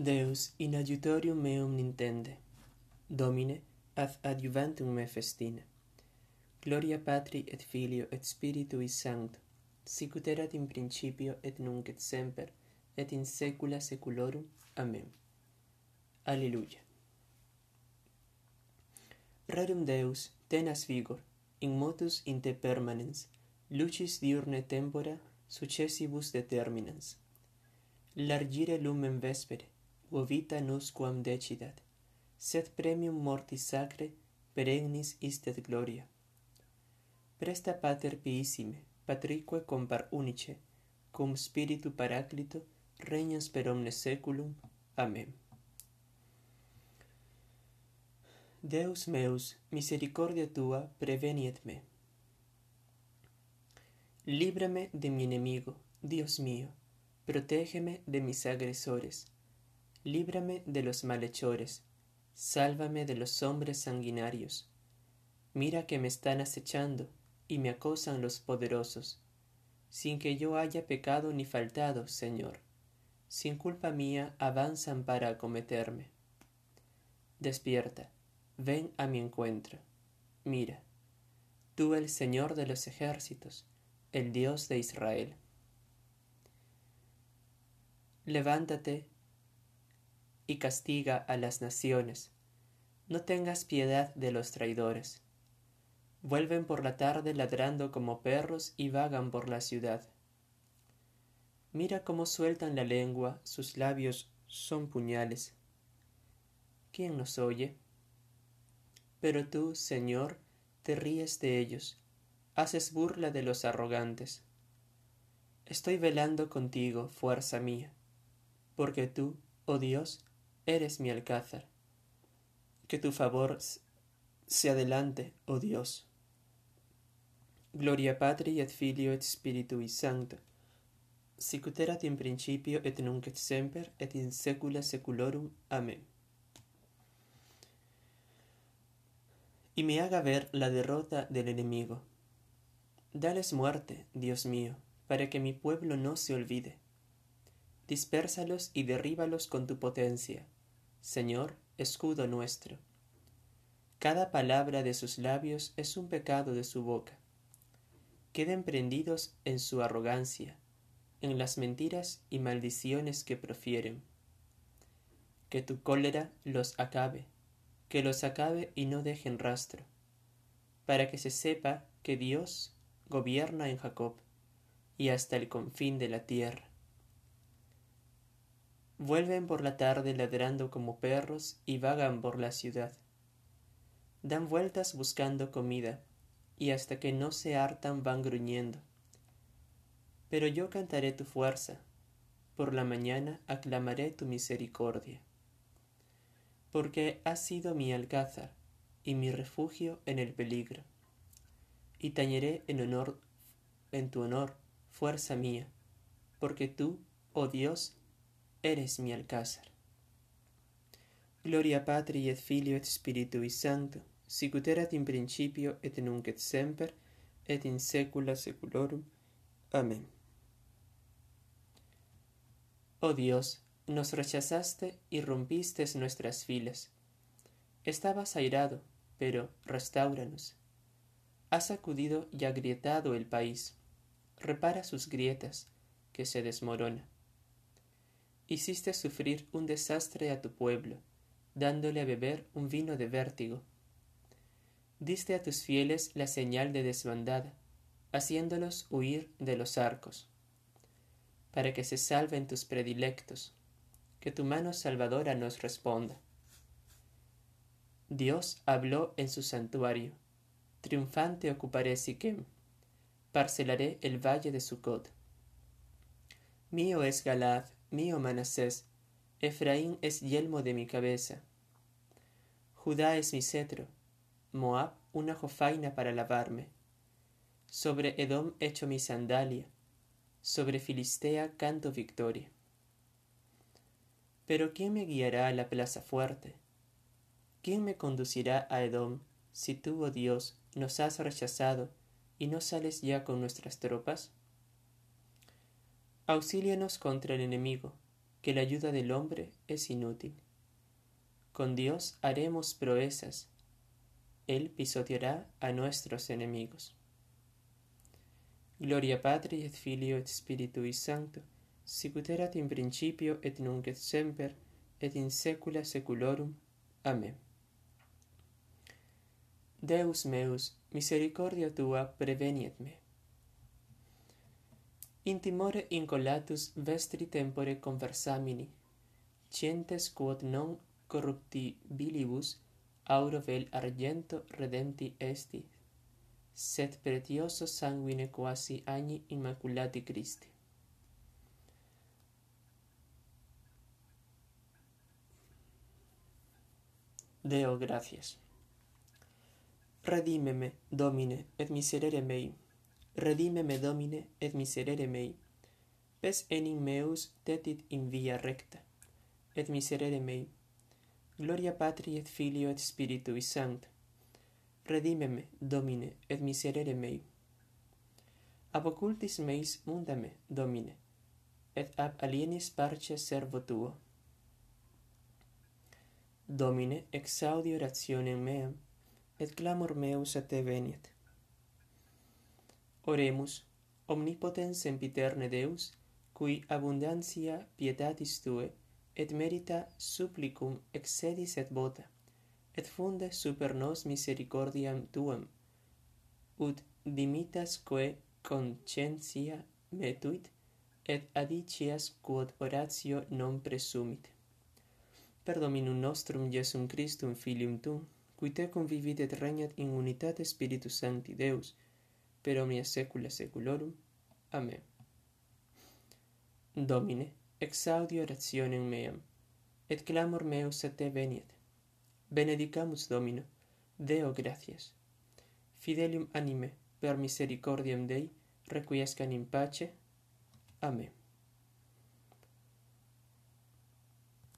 Deus in adiutorium meum nintende. Domine, ad adjuvantum me festine. Gloria Patri et Filio et Spiritui Sancto, sicut erat in principio et nunc et semper et in saecula saeculorum. Amen. Alleluia. Rerum Deus tenas vigor in motus in te permanens, lucis diurne tempora successibus determinans. Largire lumen vespere quo vita nos quam decidat, sed premium mortis sacre peregnis istet gloria. Presta pater piissime, patrique compar unice, cum spiritu paraclito, regnas per omnes seculum. Amen. Deus meus, misericordia tua, preveniet me. Líbrame de mi enemigo, Dios mío, protégeme de mis agresores, líbrame de los malhechores, sálvame de los hombres sanguinarios. Mira que me están acechando y me acosan los poderosos, sin que yo haya pecado ni faltado, Señor. Sin culpa mía avanzan para acometerme. Despierta, ven a mi encuentro. Mira, tú el Señor de los ejércitos, el Dios de Israel. Levántate y castiga a las naciones. No tengas piedad de los traidores. Vuelven por la tarde ladrando como perros y vagan por la ciudad. Mira cómo sueltan la lengua, sus labios son puñales. ¿Quién nos oye? Pero tú, Señor, te ríes de ellos, haces burla de los arrogantes. Estoy velando contigo, fuerza mía, porque tú, oh Dios, eres mi alcázar. Que tu favor se adelante, oh Dios. Gloria Patri et Filio et Spiritui Sancto, sicut erat in principio et nunc et semper et in saecula saeculorum. Amén. Y me haga ver la derrota del enemigo. Dales muerte, Dios mío, para que mi pueblo no se olvide. Dispérsalos y derríbalos con tu potencia Señor, escudo nuestro. Cada palabra de sus labios es un pecado de su boca. Queden prendidos en su arrogancia, en las mentiras y maldiciones que profieren. Que tu cólera los acabe, que los acabe y no dejen rastro, para que se sepa que Dios gobierna en Jacob y hasta el confín de la tierra. Vuelven por la tarde ladrando como perros y vagan por la ciudad. Dan vueltas buscando comida, y hasta que no se hartan van gruñendo. Pero yo cantaré tu fuerza, por la mañana aclamaré tu misericordia. Porque has sido mi alcázar y mi refugio en el peligro. Y tañeré en honor en tu honor, fuerza mía, porque tú, oh Dios, eres mi alcázar. Gloria Patri et Filio et Spiritui Sancto, sicut erat in principio et nunc et semper, et in saecula saeculorum. Amén. Oh Dios, nos rechazaste y rompiste nuestras filas. Estabas airado, pero restauranos. Has sacudido y agrietado el país. Repara sus grietas, que se desmorona hiciste sufrir un desastre a tu pueblo, dándole a beber un vino de vértigo. Diste a tus fieles la señal de desbandada, haciéndolos huir de los arcos, para que se salven tus predilectos, que tu mano salvadora nos responda. Dios habló en su santuario, triunfante ocuparé Siquem, parcelaré el valle de Sucot. Mío es Galad mío Manasés, Efraín es yelmo de mi cabeza. Judá es mi cetro, Moab una jofaina para lavarme. Sobre Edom echo mi sandalia, sobre Filistea canto victoria. Pero ¿quién me guiará a la plaza fuerte? ¿Quién me conducirá a Edom si tú, oh Dios, nos has rechazado y no sales ya con nuestras tropas? Auxílianos contra el enemigo, que la ayuda del hombre es inútil. Con Dios haremos proezas. Él pisoteará a nuestros enemigos. Gloria Patri et Filio et Spiritui Sancto, sicut erat in principio et nunc et semper, et in saecula saeculorum. Amen. Deus meus, misericordia tua preveniet me. intimore incolatus vestri tempore conversamini, cientes quod non corruptibilibus auro vel argento redempti esti, sed pretioso sanguine quasi agni immaculati Christi. Deo gracias. Redímeme, Domine, et miserere mei redime me domine et miserere mei. Pes enim meus tetit in via recta et miserere mei. Gloria patri et filio et spiritui Sancto. redime me domine et miserere mei. Ab occultis meis mundame domine et ab alienis parce servo tuo. Domine exaudi orationem meam et clamor meus a te veniet. Oremus, omnipotens sempiterne Deus, cui abundantia pietatis tue, et merita supplicum excedis et vota, et funde super nos misericordiam tuam, ut dimitasque conscientia metuit, et adicias quod oratio non presumit. Per Dominum nostrum Iesum Christum Filium Tuum, qui tecum vivit et regnat in unitate Spiritus Sancti Deus, per omnia saecula saeculorum. Amen. Domine, exaudi orationem meam, et clamor meus a te veniet. Benedicamus Domino, Deo gratias. Fidelium anime, per misericordiam Dei, requiescan in pace. Amen.